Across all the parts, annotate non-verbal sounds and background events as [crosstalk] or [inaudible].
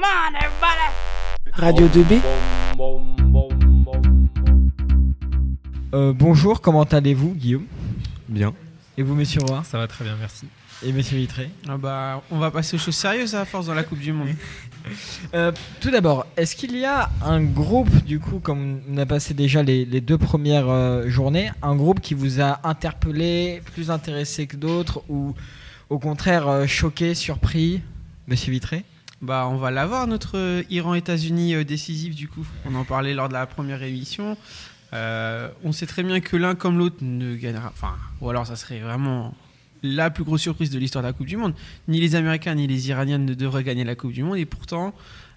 Come on, everybody. Radio 2B. Euh, bonjour, comment allez-vous, Guillaume? Bien. Et vous, monsieur Roy? Ça va très bien, merci. Et monsieur Vitré? Ah bah, on va passer aux choses sérieuses à force dans la Coupe du Monde. [laughs] Euh, Tout d'abord, est-ce qu'il y a un groupe, du coup, comme on a passé déjà les, les deux premières euh, journées, un groupe qui vous a interpellé, plus intéressé que d'autres, ou au contraire euh, choqué, surpris, monsieur Vitré? Bah, on va l'avoir, notre euh, Iran-États-Unis euh, décisif, du coup. On en parlait lors de la première émission. Euh, on sait très bien que l'un comme l'autre ne gagnera. Enfin, ou alors ça serait vraiment la plus grosse surprise de l'histoire de la Coupe du Monde. Ni les Américains ni les Iraniens ne devraient gagner la Coupe du Monde. Et pourtant,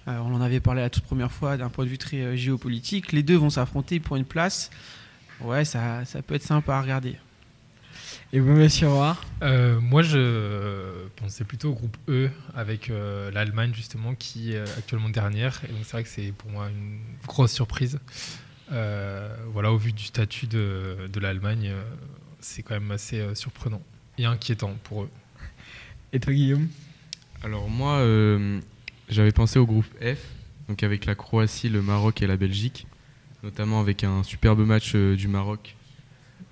on en avait parlé la toute première fois d'un point de vue très géopolitique. Les deux vont s'affronter pour une place. Ouais, ça, ça peut être sympa à regarder. Et vous, monsieur Roy Euh, moi, je pensais plutôt au groupe E avec euh, l'Allemagne, justement, qui est actuellement dernière. Et donc, c'est vrai que c'est pour moi une grosse surprise. Euh, voilà, au vu du statut de, de l'Allemagne, euh, c'est quand même assez euh, surprenant et inquiétant pour eux. Et toi, Guillaume? Alors moi, euh, j'avais pensé au groupe F, donc avec la Croatie, le Maroc et la Belgique, notamment avec un superbe match euh, du Maroc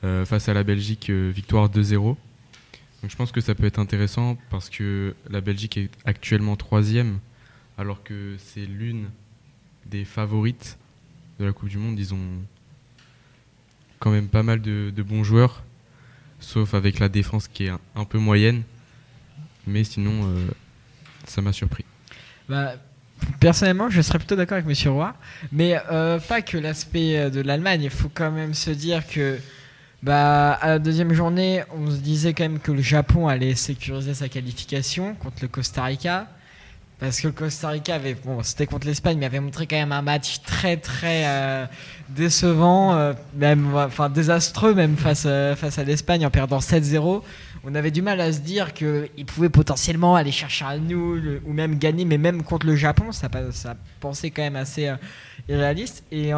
face à la Belgique, euh, victoire 2-0. Donc je pense que ça peut être intéressant parce que la Belgique est actuellement troisième, alors que c'est l'une des favorites de la Coupe du Monde. Ils ont quand même pas mal de, bons joueurs, sauf avec la défense qui est un, peu moyenne. Mais sinon, euh, ça m'a surpris. Bah, personnellement, je serais plutôt d'accord avec Monsieur Roy, mais euh, pas que l'aspect euh, de l'Allemagne. Il faut quand même se dire que, bah, à la deuxième journée, on se disait quand même que le Japon allait sécuriser sa qualification contre le Costa Rica. Parce que le Costa Rica avait, bon, c'était contre l'Espagne, mais avait montré quand même un match très très euh, décevant, euh, même, enfin désastreux même face, euh, face à l'Espagne en perdant 7-0 on avait du mal à se dire qu'ils pouvaient potentiellement aller chercher un nul ou même gagner, mais même contre le Japon, ça, ça pensait quand même assez irréaliste. Et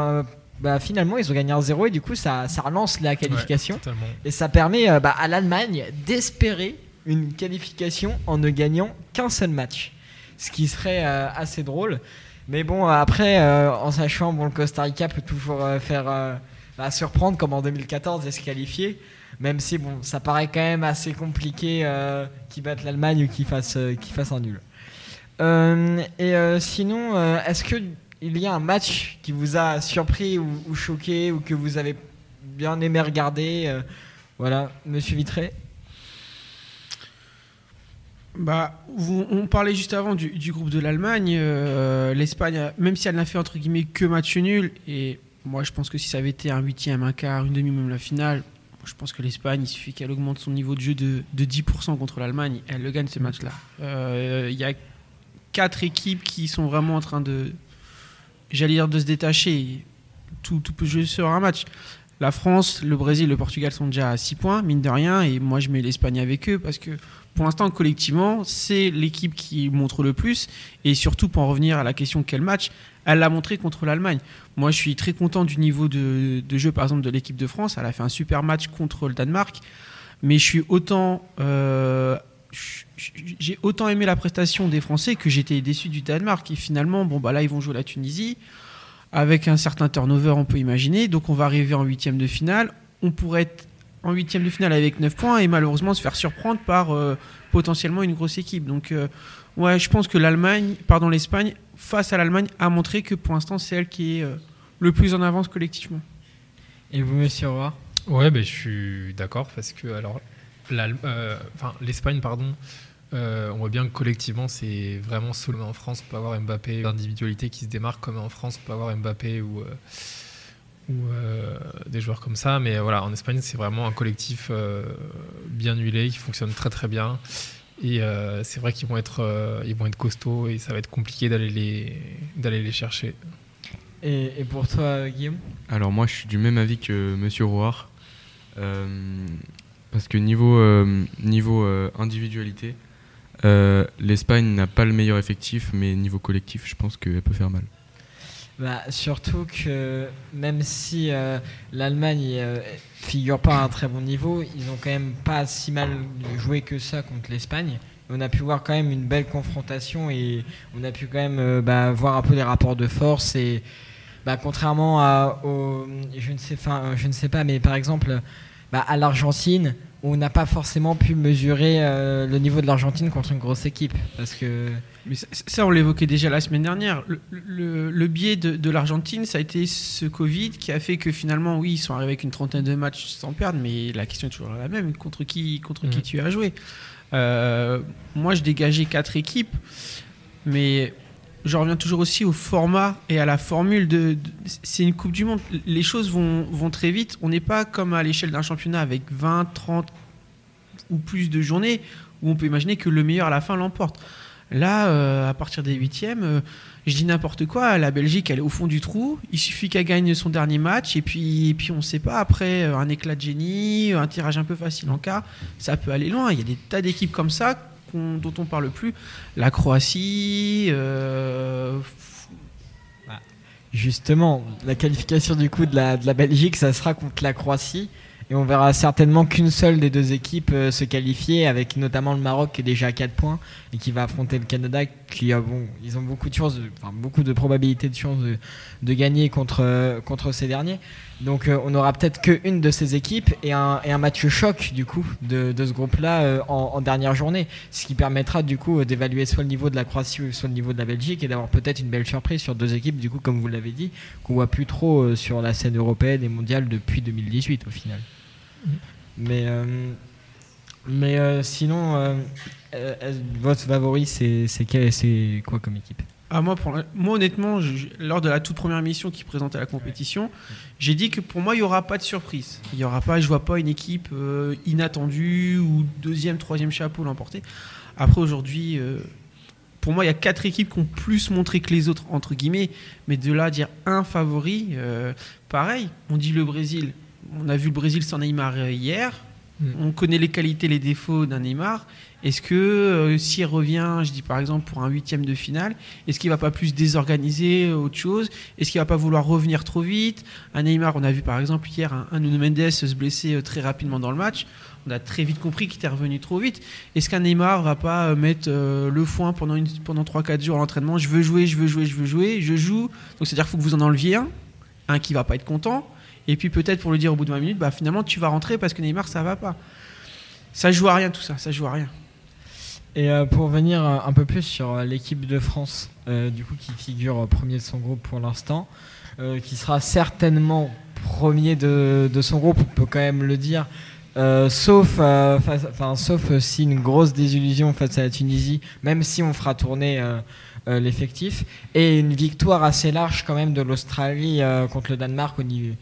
bah, finalement, ils ont gagné un 0 et du coup, ça, ça relance la qualification. Ouais, et ça permet euh, bah, à l'Allemagne d'espérer une qualification en ne gagnant qu'un seul match. Ce qui serait euh, assez drôle. Mais bon, après, euh, en sachant, bon, le Costa Rica peut toujours faire bah, surprendre comme en 2014 et se qualifier. Même si bon, ça paraît quand même assez compliqué qu'ils battent l'Allemagne ou qu'ils fassent, qu'ils fassent un nul. Et sinon, est-ce que il y a un match qui vous a surpris ou, choqué ou que vous avez bien aimé regarder euh, Voilà, Monsieur Vitré. Bah, on parlait juste avant du, groupe de l'Allemagne. euh, L'Espagne, même si elle n'a fait entre guillemets que match nul, et moi je pense que si ça avait été un huitième, un quart, une demi, même la finale, je pense que l'Espagne, il suffit qu'elle augmente son niveau de jeu de, de 10% contre l'Allemagne, elle le gagne ce match-là. Euh, Il y a quatre équipes qui sont vraiment en train de, j'allais dire, de se détacher. Tout, peut jouer sur un match. La France, le Brésil, le Portugal sont déjà à 6 points, mine de rien, et moi je mets l'Espagne avec eux parce que pour l'instant, collectivement, c'est l'équipe qui montre le plus. Et surtout, pour en revenir à la question quel match, elle l'a montré contre l'Allemagne. Moi, je suis très content du niveau de, jeu, par exemple, de l'équipe de France. Elle a fait un super match contre le Danemark. Mais je suis autant. euh, j'ai autant aimé la prestation des Français que j'étais déçu du Danemark. Et finalement, bon, bah là, ils vont jouer la Tunisie. Avec un certain turnover, on peut imaginer. Donc, on va arriver en huitième de finale. On pourrait être en huitième de finale avec 9 points et malheureusement se faire surprendre par euh, potentiellement une grosse équipe. Donc, euh, ouais, je pense que l'Allemagne, pardon, l'Espagne, face à l'Allemagne, a montré que pour l'instant, c'est elle qui est euh, le plus en avance collectivement. Et vous, Monsieur Roy? Ouais, ben, je suis d'accord parce que alors l'Espagne, pardon, euh, on voit bien que collectivement c'est vraiment solo. En France, on peut avoir Mbappé, l'individualité qui se démarque comme en France, on peut avoir Mbappé ou, euh, ou euh, des joueurs comme ça. Mais voilà, en Espagne, c'est vraiment un collectif euh, bien huilé qui fonctionne très très bien. Et euh, c'est vrai qu'ils vont être, euh, ils vont être costauds et ça va être compliqué d'aller les, d'aller les chercher. et, et pour toi, Guillaume? Alors moi, je suis du même avis que Monsieur Rouard. Euh, parce que niveau, euh, niveau euh, individualité, euh, l'Espagne n'a pas le meilleur effectif, mais niveau collectif, je pense qu'elle peut faire mal. Bah, surtout que même si l'Allemagne euh, figure pas à un très bon niveau, ils ont quand même pas si mal joué que ça contre l'Espagne. On a pu voir quand même une belle confrontation et on a pu quand même bah, voir un peu les rapports de force et bah, contrairement à, je ne sais pas, mais par exemple bah, à l'Argentine, on n'a pas forcément pu mesurer euh, le niveau de l'Argentine contre une grosse équipe parce que Mais ça, ça, on l'évoquait déjà la semaine dernière. Le, le- le biais de, de l'Argentine, ça a été ce Covid qui a fait que finalement, oui, ils sont arrivés avec une trentaine de matchs sans perdre, mais la question est toujours la même contre qui, contre qui Mhm. tu as joué Euh, Moi, je dégageais quatre équipes, mais je reviens toujours aussi au format et à la formule de. c'est une Coupe du Monde. Les choses vont, vont très vite. On n'est pas comme à l'échelle d'un championnat avec 20, 30 ou plus de journées où on peut imaginer que le meilleur à la fin l'emporte. Là, euh, à partir des huitièmes, euh, je dis n'importe quoi. La Belgique, elle est au fond du trou. Il suffit qu'elle gagne son dernier match et puis, et puis on ne sait pas. Après, euh, un éclat de génie, un tirage un peu facile en quart, ça peut aller loin. Il y a des tas d'équipes comme ça dont on parle plus. La Croatie. euh, Justement, la qualification du coup de la, de la Belgique, ça sera contre la Croatie. Et on verra certainement qu'une seule des deux équipes euh, se qualifier, avec notamment le Maroc qui est déjà à 4 points et qui va affronter le Canada, qui a, bon, ils ont beaucoup de chances, de- enfin, beaucoup de probabilités de chances de, de gagner contre, euh, contre ces derniers. Donc euh, on aura peut-être qu'une de ces équipes et un, et un match choc du coup de, de ce groupe-là euh, en, en dernière journée, ce qui permettra du coup d'évaluer soit le niveau de la Croatie ou soit le niveau de la Belgique et d'avoir peut-être une belle surprise sur deux équipes du coup comme vous l'avez dit qu'on voit plus trop euh, sur la scène européenne et mondiale depuis 2018 au final. Mais euh, mais euh, sinon euh, euh, votre favori c'est quoi comme équipe? Ah, moi, pour moi, honnêtement, lors de la toute première émission qui présentait la compétition, j'ai dit que pour moi, il n'y aura pas de surprise. Il y aura pas, je vois pas une équipe euh, inattendue ou deuxième, troisième chapeau l'emporter. Après, aujourd'hui, pour moi, il y a quatre équipes qui ont plus montré que les autres, entre guillemets. Mais de là à dire un favori, pareil, on dit le Brésil. On a vu le Brésil sans Neymar hier. On connaît les qualités, les défauts d'un Neymar. Est-ce que euh, s'il revient, je dis par exemple pour un huitième de finale, est-ce qu'il va pas plus désorganiser euh, autre chose? Est-ce qu'il va pas vouloir revenir trop vite? Un Neymar, on a vu par exemple hier un, un Nuno Mendes se blesser euh, très rapidement dans le match. On a très vite compris qu'il était revenu trop vite. Est-ce qu'un Neymar va pas euh, mettre le foin pendant, pendant 3-4 jours à l'entraînement? Je veux jouer, je veux jouer, je veux jouer, je joue. Donc c'est-à-dire qu'il faut que vous en enleviez un, un qui va pas être content, et puis peut-être pour le dire au bout de 20 minutes, bah finalement tu vas rentrer parce que Neymar ça va pas. Ça joue à rien tout ça, ça joue à rien. Et euh, pour venir euh, un peu plus sur euh, l'équipe de France, du coup qui figure premier de son groupe pour l'instant, qui sera certainement premier de, son groupe, on peut quand même le dire, sauf, enfin, sauf si une grosse désillusion face à la Tunisie, même si on fera tourner l'effectif, et une victoire assez large quand même de l'Australie contre le Danemark au niveau.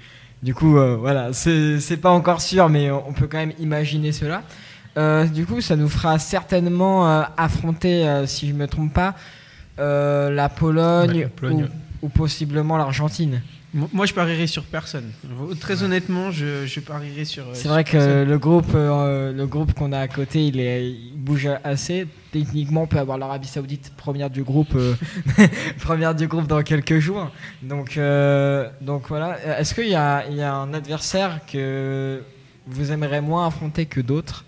Du coup, euh, voilà, c'est pas encore sûr, mais on peut quand même imaginer cela. Euh, du coup, ça nous fera certainement euh, affronter, si je ne me trompe pas, la Pologne, Ouais, la Pologne. Ou, ou possiblement l'Argentine. Mo- Moi je parierais sur personne. Très honnêtement, je, je parierais sur. euh, C'est vrai que personne. le groupe, euh, le groupe qu'on a à côté, il, est, il bouge assez. Techniquement, on peut avoir l'Arabie Saoudite première du groupe, euh, [laughs] première du groupe dans quelques jours. Donc, euh, donc voilà. Est-ce qu'il y a, il y a un adversaire que vous aimeriez moins affronter que d'autres?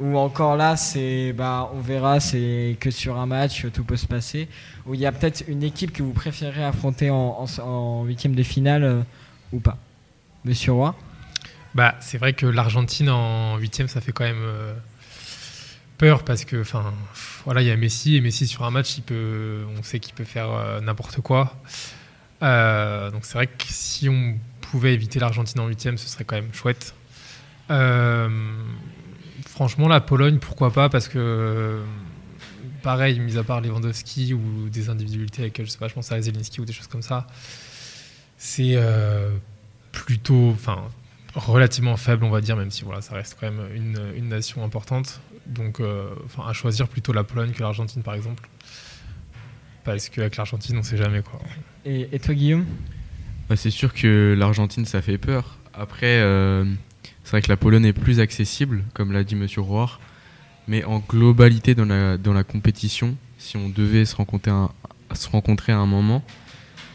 Ou encore là, c'est, bah, on verra, c'est que sur un match, tout peut se passer. Ou il y a peut-être une équipe que vous préférez affronter en, en, huitième de finale euh, ou pas Monsieur Roy? Bah, c'est vrai que l'Argentine en huitième, ça fait quand même euh, peur parce que, enfin, voilà, il y a Messi et Messi sur un match, il peut, on sait qu'il peut faire euh, n'importe quoi. Donc c'est vrai que si on pouvait éviter l'Argentine en huitième, ce serait quand même chouette. Euh, franchement, la Pologne, pourquoi pas Parce que, pareil, mis à part Lewandowski ou des individualités avec, je sais pas, je pense à Zelinski ou des choses comme ça, c'est euh, plutôt, enfin, relativement faible, on va dire, même si voilà, ça reste quand même une, une nation importante. Donc, euh, enfin, à choisir plutôt la Pologne que l'Argentine, par exemple. Parce qu'avec l'Argentine, on sait jamais quoi. et, et toi, Guillaume? Bah, c'est sûr que l'Argentine, ça fait peur. Après, euh, c'est vrai que la Pologne est plus accessible, comme l'a dit Monsieur Roir. Mais en globalité, dans la, dans la compétition, si on devait se rencontrer, un, se rencontrer à un moment,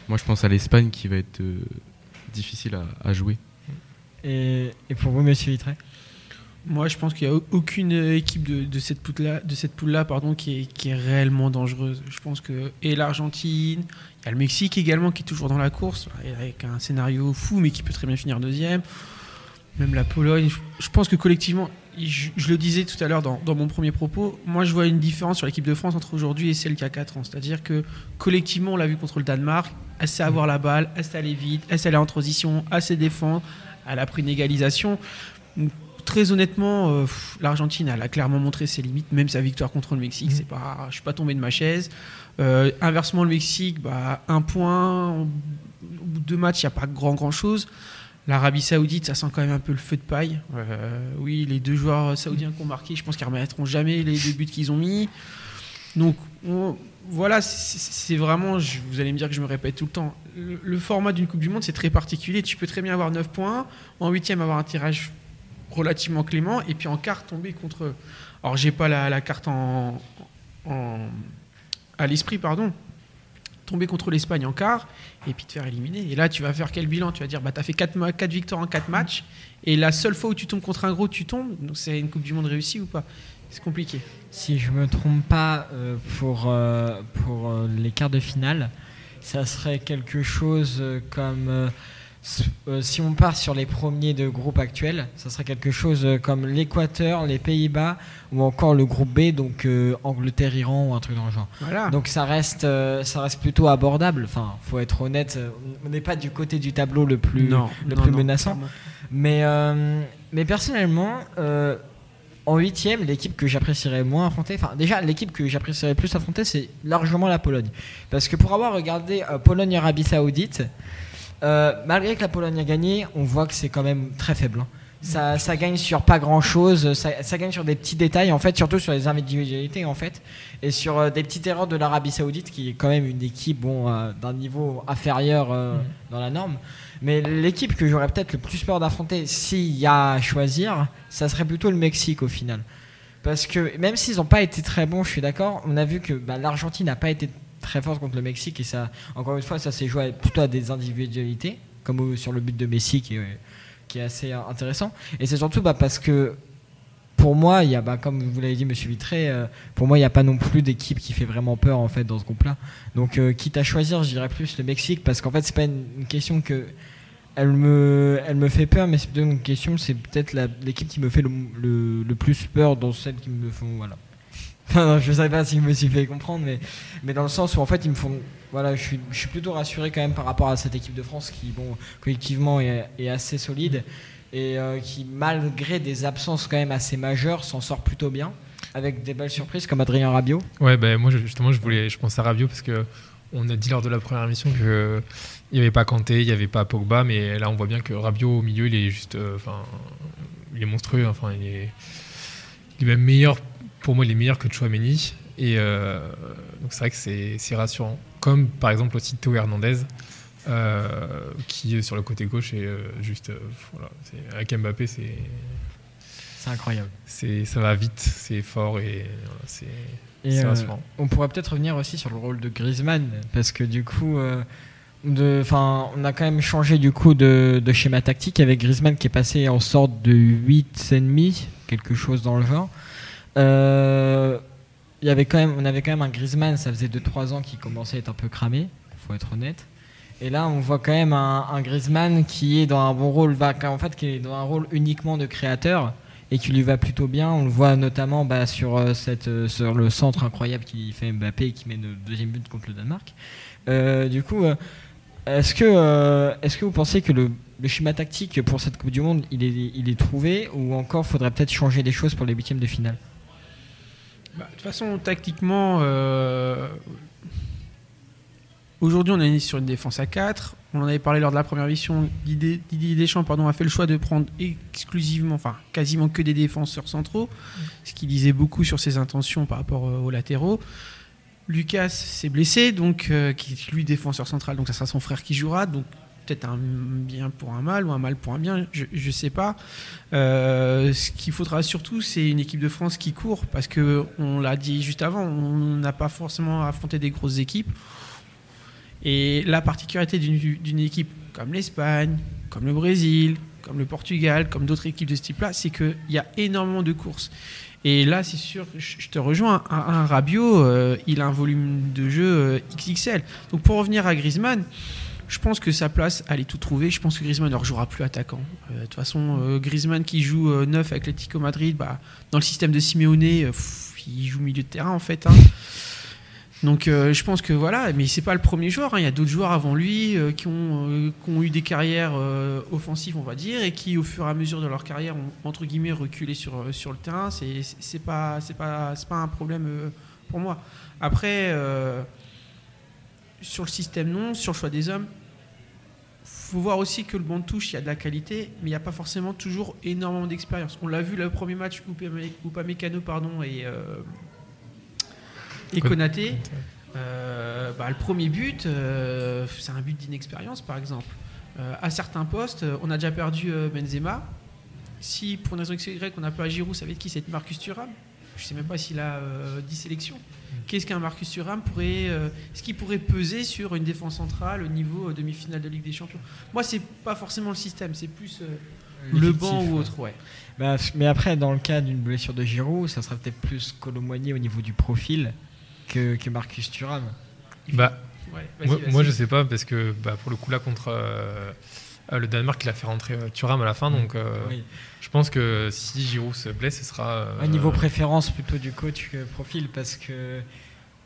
moi je pense à l'Espagne qui va être euh, difficile à, à jouer. et, et pour vous, Monsieur Vitré? Moi, je pense qu'il n'y a aucune équipe de, de cette poule-là, de cette poule-là, pardon, qui est, qui est réellement dangereuse. Je pense que et l'Argentine, il y a le Mexique également qui est toujours dans la course, avec un scénario fou, mais qui peut très bien finir deuxième. Même la Pologne. Je, pense que collectivement, je, je le disais tout à l'heure dans, dans mon premier propos, moi je vois une différence sur l'équipe de France entre aujourd'hui et celle qu'il y a 4 ans. C'est-à-dire que collectivement, on l'a vu contre le Danemark, elle sait avoir la balle, elle sait aller vite, elle sait aller en transition, elle sait défendre, elle a pris une égalisation. Donc, très honnêtement, euh, l'Argentine, elle a clairement montré ses limites, même sa victoire contre le Mexique. C'est pas, je suis pas tombé de ma chaise. Euh, inversement, le Mexique, bah, un point. Au bout de deux matchs, il n'y a pas grand grand chose. L'Arabie Saoudite, ça sent quand même un peu le feu de paille. Euh, oui, les deux joueurs saoudiens qui ont marqué, je pense qu'ils ne remettront jamais les deux buts qu'ils ont mis. Donc on- voilà, c'est c'est vraiment, je- vous allez me dire que je me répète tout le temps, le, le format d'une Coupe du Monde, c'est très particulier. Tu peux très bien avoir 9 points, en huitième avoir un tirage relativement clément, et puis en quart tomber contre eux. Alors j'ai pas la, la carte en, en- à l'esprit, pardon. Tomber contre l'Espagne en quart, et puis te faire éliminer. Et là, tu vas faire quel bilan? Tu vas dire, bah, tu as fait 4, victoires en 4 matchs, et la seule fois où tu tombes contre un gros, tu tombes. Donc c'est une Coupe du Monde réussie ou pas? C'est compliqué. Si je me trompe pas, euh, pour, euh, pour euh, les quarts de finale, ça serait quelque chose comme. Euh, si on part sur les premiers de groupe actuels, ça serait quelque chose euh, comme l'Équateur, les Pays-Bas ou encore le groupe B, donc euh, Angleterre-Iran ou un truc dans le genre. Voilà. Donc ça reste, euh, ça reste plutôt abordable. Enfin, faut être honnête, on n'est pas du côté du tableau le plus, Non, le non, plus non, menaçant. Mais, mais personnellement, en huitième, l'équipe que j'apprécierais moins affronter, enfin déjà l'équipe que j'apprécierais plus affronter, c'est largement la Pologne. Parce que pour avoir regardé Pologne-Arabie Saoudite, euh, malgré que la Pologne a gagné, on voit que c'est quand même très faible. hein. Ça, ça gagne sur pas grand chose, ça, ça gagne sur des petits détails en fait, surtout sur les individualités en fait, et sur euh, des petites erreurs de l'Arabie Saoudite qui est quand même une équipe bon euh, d'un niveau inférieur euh, dans la norme. Mais l'équipe que j'aurais peut-être le plus peur d'affronter s'il y a à choisir, ça serait plutôt le Mexique au final. Parce que même s'ils n'ont pas été très bons, je suis d'accord, on a vu que bah, l'Argentine n'a pas été très forte contre le Mexique et ça, encore une fois, ça s'est joué plutôt à des individualités, comme sur le but de Messi qui est, est assez euh, intéressant. Et c'est surtout bah, parce que pour moi, il y a, bah, comme vous l'avez dit, Monsieur Vitré, euh, pour moi, il n'y a pas non plus d'équipe qui fait vraiment peur en fait dans ce groupe-là. Donc, euh, quitte à choisir, je dirais plus le Mexique parce qu'en fait, c'est pas une, question que elle me, elle me fait peur, mais c'est plutôt une question, c'est peut-être l'équipe qui me fait le, le- le plus peur dans celles qui me font, voilà. [laughs] Je sais pas si je me suis fait comprendre, mais, mais dans le sens où en fait ils me font, voilà, je suis, plutôt rassuré quand même par rapport à cette équipe de France qui, bon, collectivement est, assez solide et euh, qui, malgré des absences quand même assez majeures, s'en sort plutôt bien avec des belles surprises comme Adrien Rabiot. Ouais, ben moi justement, je voulais, je pense à Rabiot parce que on a dit lors de la première émission que il n'y avait pas Kanté, il n'y avait pas Pogba, mais là on voit bien que Rabiot au milieu, il est juste, euh, enfin, il est monstrueux. Enfin, il est, il est même meilleur. Pour moi, il est meilleur que Chouameni. Et euh, donc c'est vrai que c'est rassurant. Comme par exemple aussi Théo Hernandez. euh, qui est sur le côté gauche et euh, juste euh, voilà, c'est- avec Mbappé c'est C'est incroyable. c'est ça va vite c'est fort et voilà, c'est On pourrait peut-être revenir aussi sur le rôle de Griezmann, parce que du coup, euh, de, 'fin, on a quand même changé du coup de, de schéma tactique avec Griezmann qui est passé en sorte de 8,5, quelque chose dans le genre. Euh, y avait quand même, on avait quand même un Griezmann, ça faisait 2-3 ans qui commençait à être un peu cramé, faut être honnête. Et là, on voit quand même un, un Griezmann qui est dans un bon rôle, en fait, qui est dans un rôle uniquement de créateur et qui lui va plutôt bien. On le voit notamment bah, sur, euh, cette, euh, sur le centre incroyable qui fait Mbappé et qui met le deuxième but contre le Danemark. Euh, du coup, est-ce que, est-ce que vous pensez que le, le schéma tactique pour cette Coupe du Monde, il est, il est trouvé ou encore faudrait peut-être changer des choses pour les huitièmes de finale? Bah, de toute façon, tactiquement, euh, aujourd'hui, on est sur une défense à 4. On en avait parlé lors de la première mission. Didier, Deschamps pardon, a fait le choix de prendre exclusivement, enfin quasiment que des défenseurs centraux, ce qui disait beaucoup sur ses intentions par rapport euh, aux latéraux. Lucas s'est blessé, donc euh, qui est lui défenseur central, donc ça sera son frère qui jouera. Peut-être un bien pour un mal ou un mal pour un bien, je ne sais pas. Euh, ce qu'il faudra surtout, c'est une équipe de France qui court, parce que on l'a dit juste avant, on n'a pas forcément affronté des grosses équipes. Et la particularité d'une équipe comme l'Espagne, comme le Brésil, comme le Portugal, comme d'autres équipes de ce type-là, c'est qu'il y a énormément de courses. Et là, c'est sûr, je te rejoins, un, un Rabiot, euh, il a un volume de jeu euh, XXL. Donc pour revenir à Griezmann, je pense que sa place, elle est tout trouvée. Je pense que Griezmann ne rejouera plus attaquant. Euh, De toute façon, euh, Griezmann qui joue euh, neuf avec l'Atlético Madrid, bah, dans le système de Simeone, euh, il joue milieu de terrain en fait. hein. Donc je pense que voilà, mais c'est pas le premier joueur. hein. Il y a d'autres joueurs avant lui qui, ont, qui ont eu des carrières offensives, on va dire, et qui au fur et à mesure de leur carrière ont entre guillemets reculé sur, sur le terrain. C'est pas pas pas un problème pour moi. Après sur le système non, sur le choix des hommes, faut voir aussi que le banc de touche, il y a de la qualité, mais il n'y a pas forcément toujours énormément d'expérience. On l'a vu le premier match Upamecano pardon et euh, et Kon- Konaté. Euh, bah, le premier but, euh, c'est un but d'inexpérience, par exemple. Euh, à certains postes, on a déjà perdu Benzema. Si pour une raison X ou Y, on a perdu Giroud, ça veut dire qui? C'est Marcus Thuram. Je sais même pas s'il a euh, 10 sélections. Qu'est-ce qu'un Marcus Thuram pourrait, euh, est-ce qu'il pourrait peser sur une défense centrale au niveau euh, demi-finale de Ligue des Champions? Moi, c'est pas forcément le système, c'est plus euh, le banc ou autre, ouais. Bah, mais après, dans le cas d'une blessure de Giroud, ça sera peut-être plus Colomboigny au niveau du profil que, que Marcus Thuram. Bah, Ouais, moi, moi, je sais pas parce que bah, pour le coup là contre euh, euh, le Danemark, il a fait rentrer euh, Thuram à la fin, donc euh, Oui. je pense que si Giroud se blesse, ce sera. euh, Au niveau préférence plutôt du coach que profil parce que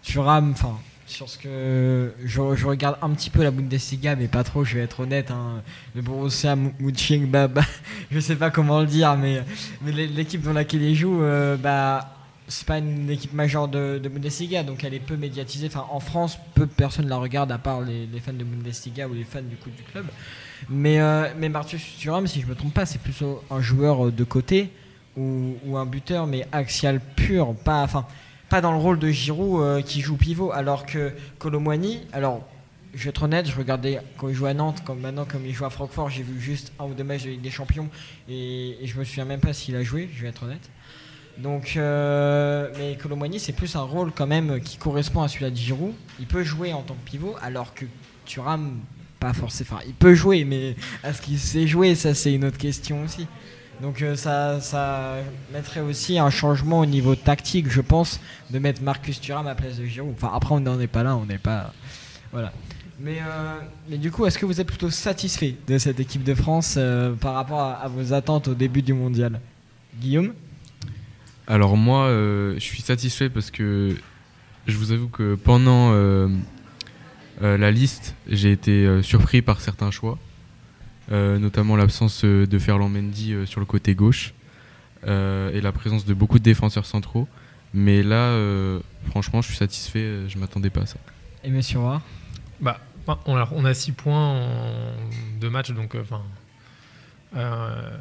Thuram, enfin sur ce que je, je regarde un petit peu la Bundesliga mais pas trop, je vais être honnête. Hein, le Borussia Mönchengladbach, [laughs] je sais pas comment le dire, mais, mais l'é- l'équipe dans laquelle il joue, euh, bah c'est pas une équipe majeure de, de Bundesliga, donc elle est peu médiatisée. Enfin, en France, peu de personnes la regardent à part les, fans de Bundesliga ou les fans du club. Mais, euh, mais Marcus Thuram, si je me trompe pas, c'est plutôt un joueur euh, de côté ou, ou un buteur, mais axial pur, pas, enfin, pas dans le rôle de Giroud euh, qui joue pivot, alors que Colomwani, alors je vais être honnête, je regardais quand il jouait à Nantes, comme maintenant comme il joue à Francfort, j'ai vu juste un ou deux matchs de Ligue des Champions et, et je me souviens même pas s'il a joué, je vais être honnête. Donc, euh, mais Colomwani, c'est plus un rôle quand même qui correspond à celui de Giroud. Il peut jouer en tant que pivot, alors que Thuram, pas forcément. Il peut jouer, mais à ce qu'il sait jouer, ça c'est une autre question aussi. Donc euh, ça, ça mettrait aussi un changement au niveau tactique, je pense, de mettre Marcus Thuram à la place de Giroud. Enfin, après, on n'en est pas là, on n'est pas. Voilà. Mais, euh, mais du coup, est-ce que vous êtes plutôt satisfait de cette équipe de France par rapport à vos attentes au début du mondial? Guillaume? Alors moi, euh, je suis satisfait parce que je vous avoue que pendant euh, euh, la liste, j'ai été euh, surpris par certains choix, euh, notamment l'absence euh, de Ferland Mendy euh, sur le côté gauche euh, et la présence de beaucoup de défenseurs centraux. Mais là, euh, franchement, je suis satisfait. Je m'attendais pas à ça. Et Monsieur Roy? Bah, on a, on a 6 points en deux matchs, donc euh, enfin, euh,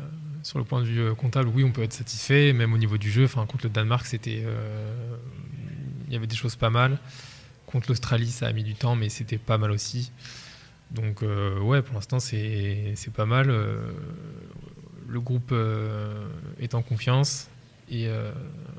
sur le point de vue euh, comptable, oui, on peut être satisfait. Même au niveau du jeu, contre le Danemark, c'était, euh, il y avait des choses pas mal. Contre l'Australie, ça a mis du temps, mais c'était pas mal aussi. Donc, euh, ouais, pour l'instant, c'est pas mal. Le groupe est en confiance. Et euh,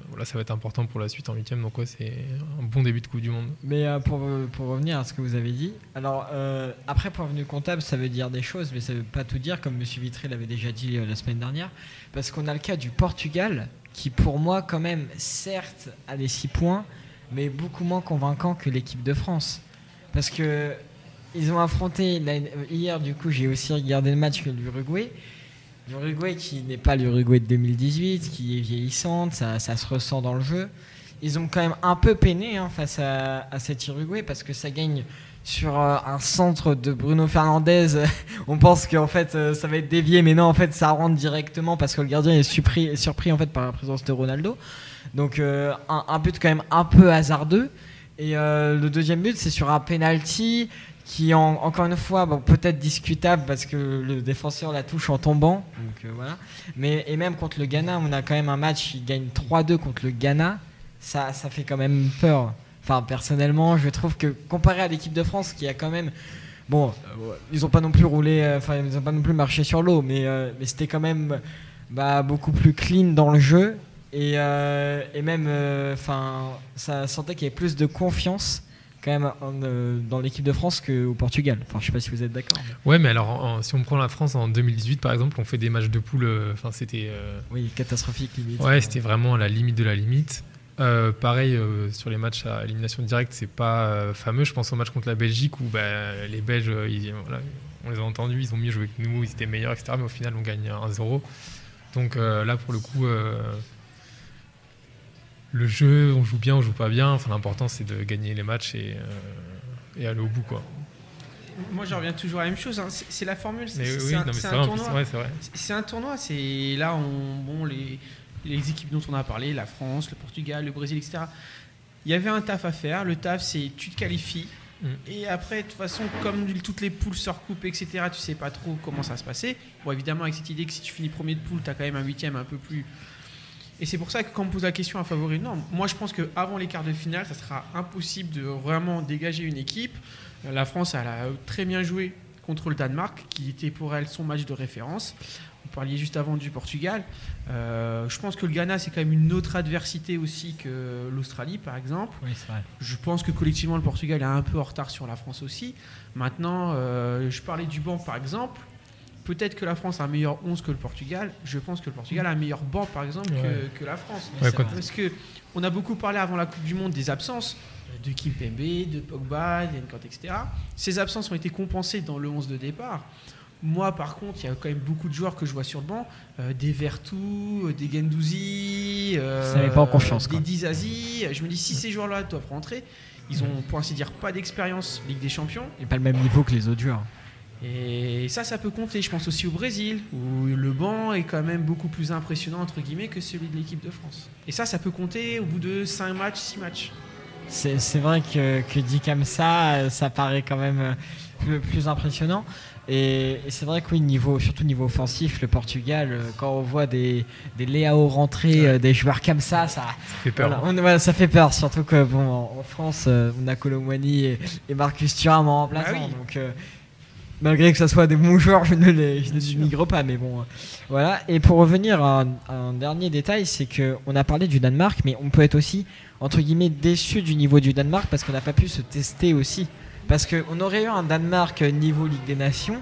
voilà, ça va être important pour la suite en huitième. Donc, c'est un bon début de Coupe du Monde. Mais euh, pour, pour revenir à ce que vous avez dit, alors euh, après de vue comptable, ça veut dire des choses, mais ça veut pas tout dire, comme Monsieur Vitré l'avait déjà dit euh, la semaine dernière, parce qu'on a le cas du Portugal, qui pour moi quand même, certes, a les 6 points, mais beaucoup moins convaincant que l'équipe de France. Parce que ils ont affronté, hier du coup j'ai aussi regardé le match que l'Uruguay, l'Uruguay qui n'est pas l'Uruguay de 2018, qui est vieillissante, ça, se ressent dans le jeu ils ont quand même un peu peiné hein, face à, cet Uruguay parce que ça gagne sur euh, un centre de Bruno Fernandez. [laughs] On pense qu'en fait euh, ça va être dévié, mais non, en fait ça rentre directement parce que le gardien est surpris, surpris en fait par la présence de Ronaldo. Donc euh, un, but quand même un peu hasardeux. Et le deuxième but c'est sur un penalty qui en- encore une fois bon, peut-être discutable parce que le défenseur la touche en tombant. Donc euh, voilà. Mais et même contre le Ghana, on a quand même un match qui gagne 3-2 contre le Ghana ça, ça fait quand même peur. Enfin, personnellement, je trouve que comparé à l'équipe de France, qui a quand même. Bon, euh, ils ont pas non plus roulé. euh, Enfin, ils ont pas non plus marché sur l'eau, mais, mais c'était quand même bah, beaucoup plus clean dans le jeu. Et, et même, enfin, ça sentait qu'il y avait plus de confiance quand même euh, dans l'équipe de France qu'au Portugal. Enfin, je sais pas si vous êtes d'accord. Ouais, mais alors si on prend la France en 2018 par exemple, on fait des matchs de poule. euh, Enfin, c'était. euh, Oui, catastrophique limite. Ouais, c'était vraiment à la limite de la limite. Euh, pareil, euh, sur les matchs à élimination directe, c'est pas fameux. Je pense au match contre la Belgique où bah, les Belges, ils- voilà, on les a entendus, ils ont mieux joué que nous, ils étaient meilleurs, etc. Mais au final, on gagne 1-0. Donc là, pour le coup, le jeu, on joue bien, on joue pas bien. Enfin, l'important, c'est de gagner les matchs et, euh, et aller au bout. Quoi. Moi, je reviens toujours à la même chose. hein. C'est la formule. C'est oui, un, tournoi. c'est un tournoi. C'est là, on, bon, les, les équipes dont on a parlé, la France, le Portugal, le Brésil, etc. Il y avait un taf à faire. Le taf, c'est tu te qualifies. Mm. Et après, de toute façon, comme toutes les poules se recoupent, etc., tu sais pas trop comment ça va se passer. Bon, évidemment, avec cette idée que si tu finis premier de poule, tu as quand même un huitième un peu plus. Et c'est pour ça que quand on me pose la question à favori, non, moi je pense qu'avant les quarts de finale, ça sera impossible de vraiment dégager une équipe. Euh, La France, elle a très bien joué contre le Danemark, qui était pour elle son match de référence. Vous parliez juste avant du Portugal. Euh, je pense que le Ghana, c'est quand même une autre adversité aussi que l'Australie, par exemple. Oui, c'est vrai. Je pense que collectivement, le Portugal est un peu en retard sur la France aussi. Maintenant, euh, je parlais du banc, par exemple. Peut-être que la France a un meilleur 11 que le Portugal. Je pense que le Portugal a un meilleur banc, par exemple, Ouais. que, que la France. Ouais, Parce que on a beaucoup parlé avant la Coupe du Monde des absences de Kimpembe, de Pogba, d'Enkant, etc. Ces absences ont été compensées dans le 11 de départ. Moi, par contre, il y a quand même beaucoup de joueurs que je vois sur le banc, euh, des Vertou, euh, des Gendouzi, euh, pas en confiance, des. Dizazi. Je me dis, si ces joueurs-là doivent rentrer, ils ont, pour ainsi dire, pas d'expérience Ligue des Champions. Et pas le même niveau que les autres joueurs. Et ça, ça peut compter. Je pense aussi au Brésil, où le banc est quand même beaucoup plus impressionnant, entre guillemets, que celui de l'équipe de France. Et ça, ça peut compter au bout de 5 matchs, 6 matchs. C'est c'est vrai que, que dit comme ça, euh, ça paraît quand même euh, plus, plus impressionnant. Et, et c'est vrai que oui, niveau, surtout niveau offensif, le Portugal, euh, quand on voit des, des Léao rentrer, des joueurs comme ça, ça, Ça fait peur. voilà, on- voilà, ça fait peur. Surtout que bon, en, en France, on a Colomwani et, et Marcus Thuram en remplaçant. Bah oui. Donc, euh, malgré que ce soit des bons joueurs, je ne les, je ne dénigre pas. Mais bon, euh, voilà. Et pour revenir à un, à un dernier détail, c'est que on a parlé du Danemark, mais on peut être aussi entre guillemets déçu du niveau du Danemark parce qu'on n'a pas pu se tester aussi. Parce qu'on aurait eu un Danemark niveau Ligue des Nations,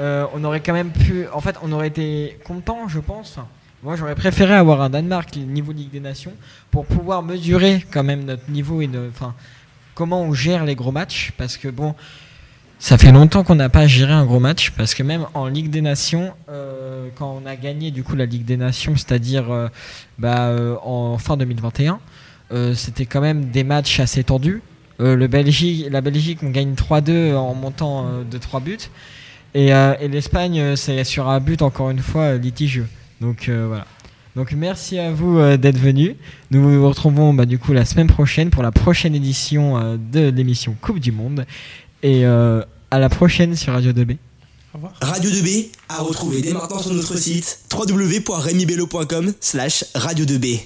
euh, on aurait quand même pu. En fait, on aurait été content, je pense. Moi, j'aurais préféré avoir un Danemark niveau Ligue des Nations pour pouvoir mesurer quand même notre niveau et de, enfin, comment on gère les gros matchs. Parce que bon, ça fait longtemps qu'on n'a pas géré un gros match. Parce que même en Ligue des Nations, euh, quand on a gagné du coup la Ligue des Nations, c'est-à-dire euh, bah, euh, en fin 2021, euh, c'était quand même des matchs assez tendus. Le Belgique, la Belgique, on gagne 3-2 en montant de 3 buts. Et, l'Espagne, c'est sur un but, encore une fois, litigieux. Donc voilà. Donc merci à vous d'être venus. Nous vous retrouvons bah, du coup la semaine prochaine pour la prochaine édition de l'émission Coupe du Monde. Et à la prochaine sur Radio 2B. Au revoir. Radio 2B à retrouver dès maintenant sur notre site www.remibello.com slash radio 2B.